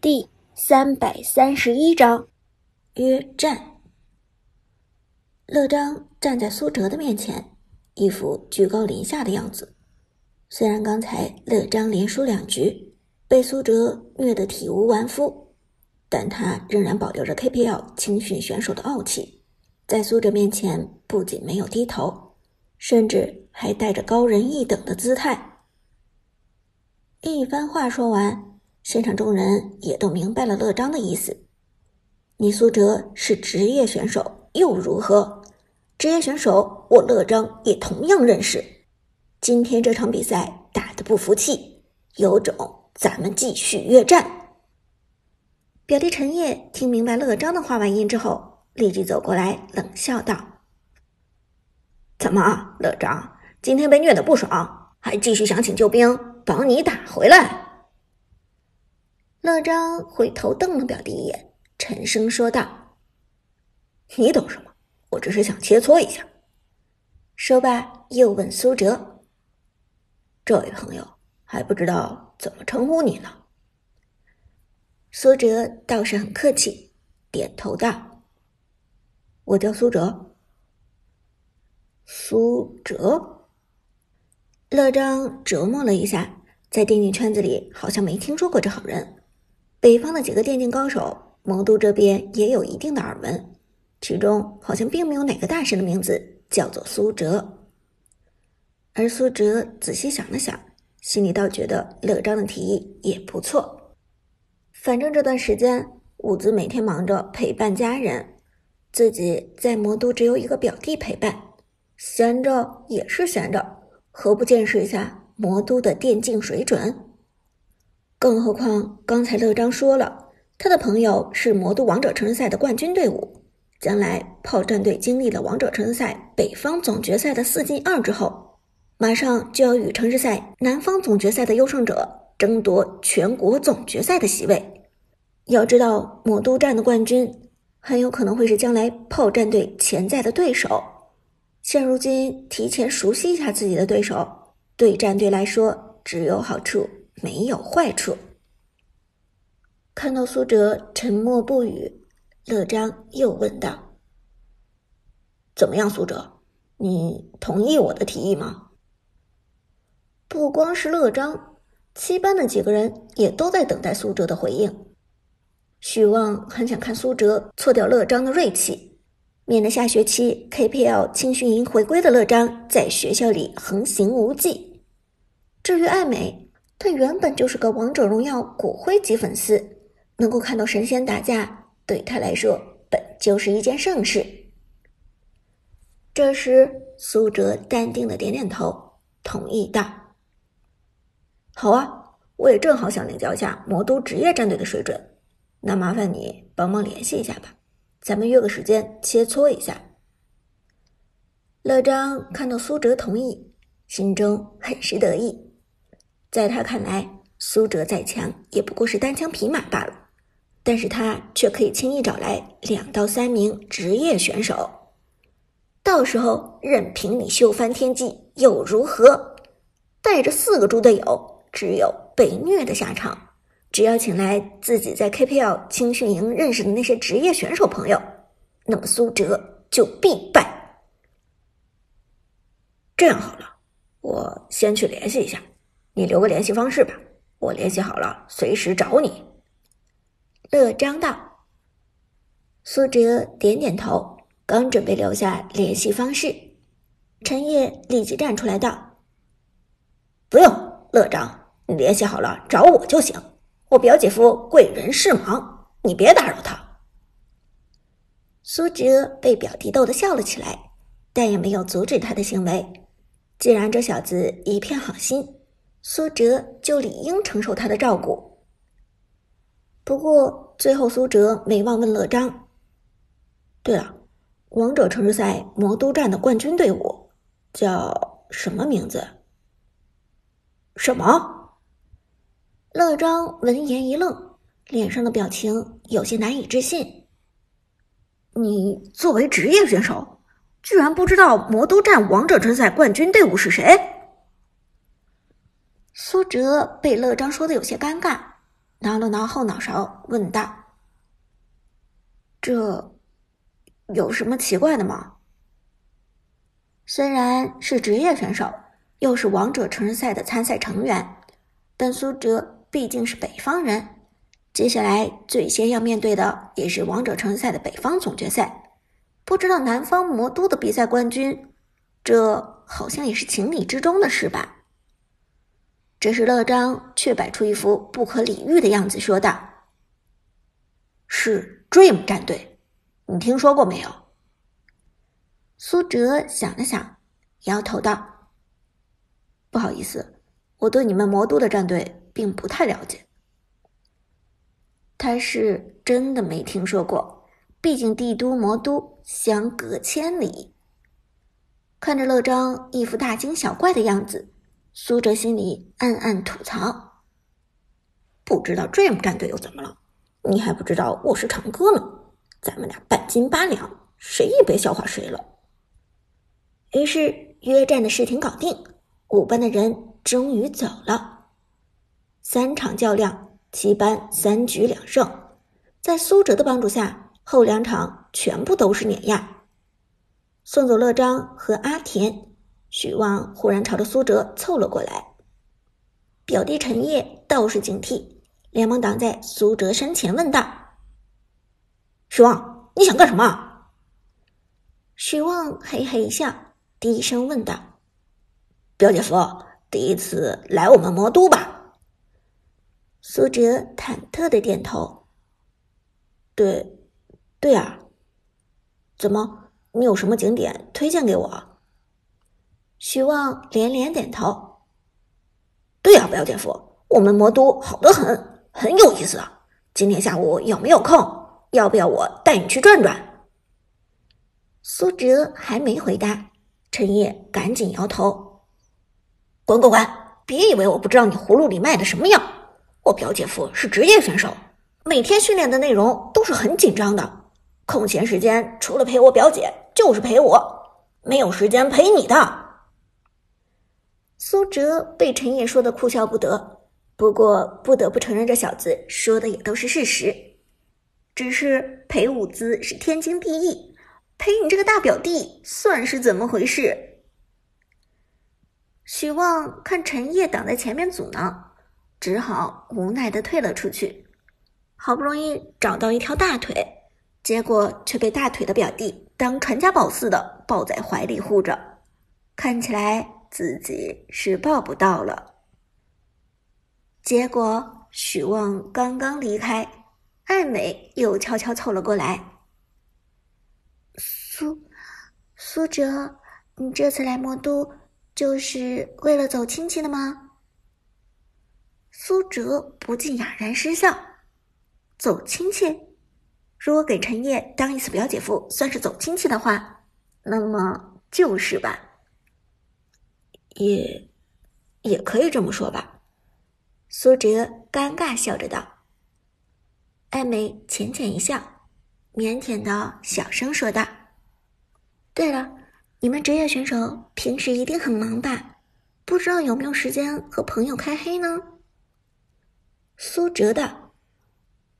第三百三十一章约战。乐章站在苏哲的面前，一副居高临下的样子。虽然刚才乐章连输两局，被苏哲虐得体无完肤，但他仍然保留着 KPL 青训选手的傲气，在苏哲面前不仅没有低头，甚至还带着高人一等的姿态。一番话说完。现场众人也都明白了乐章的意思。你苏哲是职业选手又如何？职业选手我乐章也同样认识。今天这场比赛打得不服气，有种咱们继续约战。表弟陈烨听明白乐章的话外音之后，立即走过来冷笑道：“怎么，乐章今天被虐得不爽，还继续想请救兵帮你打回来？”乐章回头瞪了表弟一眼，沉声说道：“你懂什么？我只是想切磋一下。”说罢，又问苏哲：“这位朋友还不知道怎么称呼你呢？”苏哲倒是很客气，点头道：“我叫苏哲。”苏哲。乐章琢磨了一下，在电竞圈子里好像没听说过这好人。北方的几个电竞高手，魔都这边也有一定的耳闻，其中好像并没有哪个大神的名字叫做苏哲。而苏哲仔细想了想，心里倒觉得乐章的提议也不错。反正这段时间，伍兹每天忙着陪伴家人，自己在魔都只有一个表弟陪伴，闲着也是闲着，何不见识一下魔都的电竞水准？更何况，刚才乐章说了，他的朋友是魔都王者城市赛的冠军队伍。将来炮战队经历了王者城市赛北方总决赛的四进二之后，马上就要与城市赛南方总决赛的优胜者争夺全国总决赛的席位。要知道，魔都站的冠军很有可能会是将来炮战队潜在的对手。现如今，提前熟悉一下自己的对手，对战队来说只有好处。没有坏处。看到苏哲沉默不语，乐章又问道：“怎么样，苏哲？你同意我的提议吗？”不光是乐章，七班的几个人也都在等待苏哲的回应。许旺很想看苏哲挫掉乐章的锐气，免得下学期 KPL 青训营回归的乐章在学校里横行无忌。至于艾美，他原本就是个王者荣耀骨灰级粉丝，能够看到神仙打架，对他来说本就是一件盛事。这时，苏哲淡定的点点头，同意道：“好啊，我也正好想领教一下魔都职业战队的水准，那麻烦你帮忙联系一下吧，咱们约个时间切磋一下。”乐章看到苏哲同意，心中很是得意。在他看来，苏哲再强也不过是单枪匹马罢了，但是他却可以轻易找来两到三名职业选手，到时候任凭你秀翻天际又如何？带着四个猪队友，只有被虐的下场。只要请来自己在 KPL 青训营认识的那些职业选手朋友，那么苏哲就必败。这样好了，我先去联系一下。你留个联系方式吧，我联系好了随时找你。乐章道。苏哲点点头，刚准备留下联系方式，陈烨立即站出来道：“不用，乐章，你联系好了找我就行。我表姐夫贵人事忙，你别打扰他。”苏哲被表弟逗得笑了起来，但也没有阻止他的行为。既然这小子一片好心。苏哲就理应承受他的照顾。不过最后，苏哲没忘问乐章：“对了，王者城市赛魔都站的冠军队伍叫什么名字？”什么？乐章闻言一愣，脸上的表情有些难以置信：“你作为职业选手，居然不知道魔都站王者城市赛冠军队伍是谁？”苏哲被乐章说的有些尴尬，挠了挠后脑勺，问道：“这有什么奇怪的吗？”虽然是职业选手，又是王者城市赛的参赛成员，但苏哲毕竟是北方人，接下来最先要面对的也是王者城市赛的北方总决赛。不知道南方魔都的比赛冠军，这好像也是情理之中的事吧？这时，乐章却摆出一副不可理喻的样子，说道：“是 Dream 战队，你听说过没有？”苏哲想了想，摇头道：“不好意思，我对你们魔都的战队并不太了解。”他是真的没听说过，毕竟帝都魔都相隔千里。看着乐章一副大惊小怪的样子。苏哲心里暗暗吐槽：“不知道 Dream 战队又怎么了？你还不知道我是长哥呢。咱们俩半斤八两，谁也别笑话谁了。”于是约战的事情搞定，五班的人终于走了。三场较量，七班三局两胜，在苏哲的帮助下，后两场全部都是碾压。送走乐章和阿田。许旺忽然朝着苏哲凑了过来，表弟陈烨倒是警惕，连忙挡在苏哲身前，问道：“许旺，你想干什么？”许旺嘿嘿一笑，低声问道：“表姐夫，第一次来我们魔都吧？”苏哲忐忑的点头：“对，对啊，怎么，你有什么景点推荐给我？”徐旺连连点头。对呀，表姐夫，我们魔都好的很，很有意思啊。今天下午有没有空？要不要我带你去转转？苏哲还没回答，陈烨赶紧摇头：“滚滚滚！别以为我不知道你葫芦里卖的什么药。我表姐夫是职业选手，每天训练的内容都是很紧张的，空闲时间除了陪我表姐就是陪我，没有时间陪你的。”苏哲被陈烨说的哭笑不得，不过不得不承认，这小子说的也都是事实。只是陪舞姿是天经地义，陪你这个大表弟算是怎么回事？许旺看陈烨挡在前面阻挠，只好无奈的退了出去。好不容易找到一条大腿，结果却被大腿的表弟当传家宝似的抱在怀里护着，看起来。自己是抱不到了，结果许旺刚刚离开，艾美又悄悄凑了过来。苏苏哲，你这次来魔都就是为了走亲戚的吗？苏哲不禁哑然失笑，走亲戚？如果给陈烨当一次表姐夫算是走亲戚的话，那么就是吧。也，也可以这么说吧。苏哲尴尬笑着道。艾美浅浅一笑，腼腆的小声说道：“对了，你们职业选手平时一定很忙吧？不知道有没有时间和朋友开黑呢？”苏哲道：“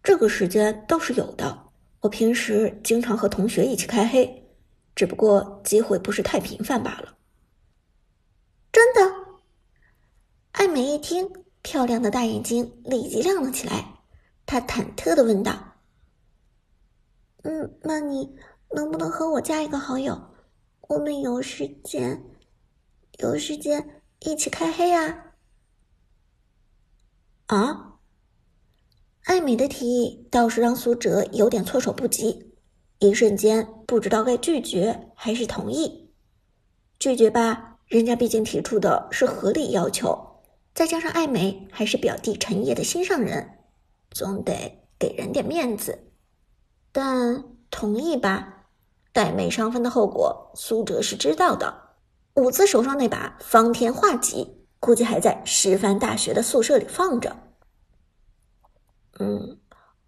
这个时间倒是有的。我平时经常和同学一起开黑，只不过机会不是太频繁罢了。”真的，艾美一听，漂亮的大眼睛立即亮了起来。她忐忑的问道：“嗯，那你能不能和我加一个好友？我们有时间，有时间一起开黑啊？”啊！艾美的提议倒是让苏哲有点措手不及，一瞬间不知道该拒绝还是同意。拒绝吧。人家毕竟提出的是合理要求，再加上艾美还是表弟陈烨的心上人，总得给人点面子。但同意吧，带妹上分的后果，苏哲是知道的。伍兹手上那把方天画戟，估计还在师范大学的宿舍里放着。嗯，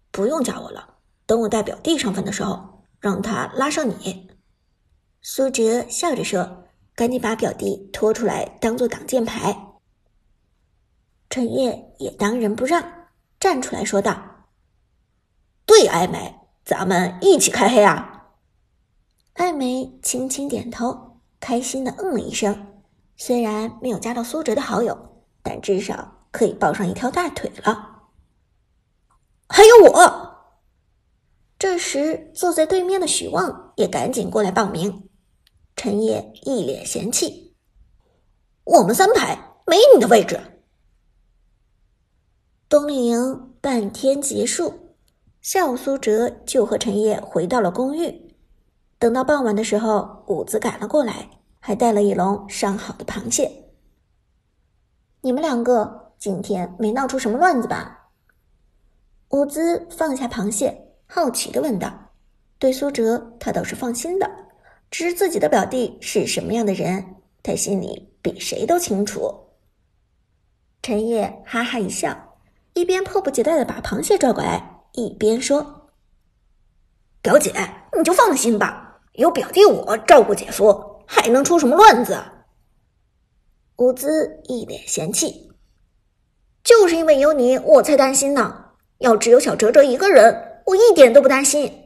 不用加我了，等我带表弟上分的时候，让他拉上你。苏哲笑着说。赶紧把表弟拖出来，当做挡箭牌。陈烨也当仁不让，站出来说道：“对，艾美，咱们一起开黑啊！”艾美轻轻点头，开心的嗯了一声。虽然没有加到苏哲的好友，但至少可以抱上一条大腿了。还有我。这时，坐在对面的许旺也赶紧过来报名。陈烨一脸嫌弃：“我们三排没你的位置。”冬令营半天结束，下午苏哲就和陈烨回到了公寓。等到傍晚的时候，伍子赶了过来，还带了一笼上好的螃蟹。你们两个今天没闹出什么乱子吧？伍兹放下螃蟹。好奇的问道：“对苏哲，他倒是放心的。知自己的表弟是什么样的人，他心里比谁都清楚。”陈烨哈哈一笑，一边迫不及待的把螃蟹抓过来，一边说：“表姐，你就放心吧，有表弟我照顾姐夫，还能出什么乱子？”伍兹一脸嫌弃：“就是因为有你，我才担心呢。要只有小哲哲一个人。”我一点都不担心。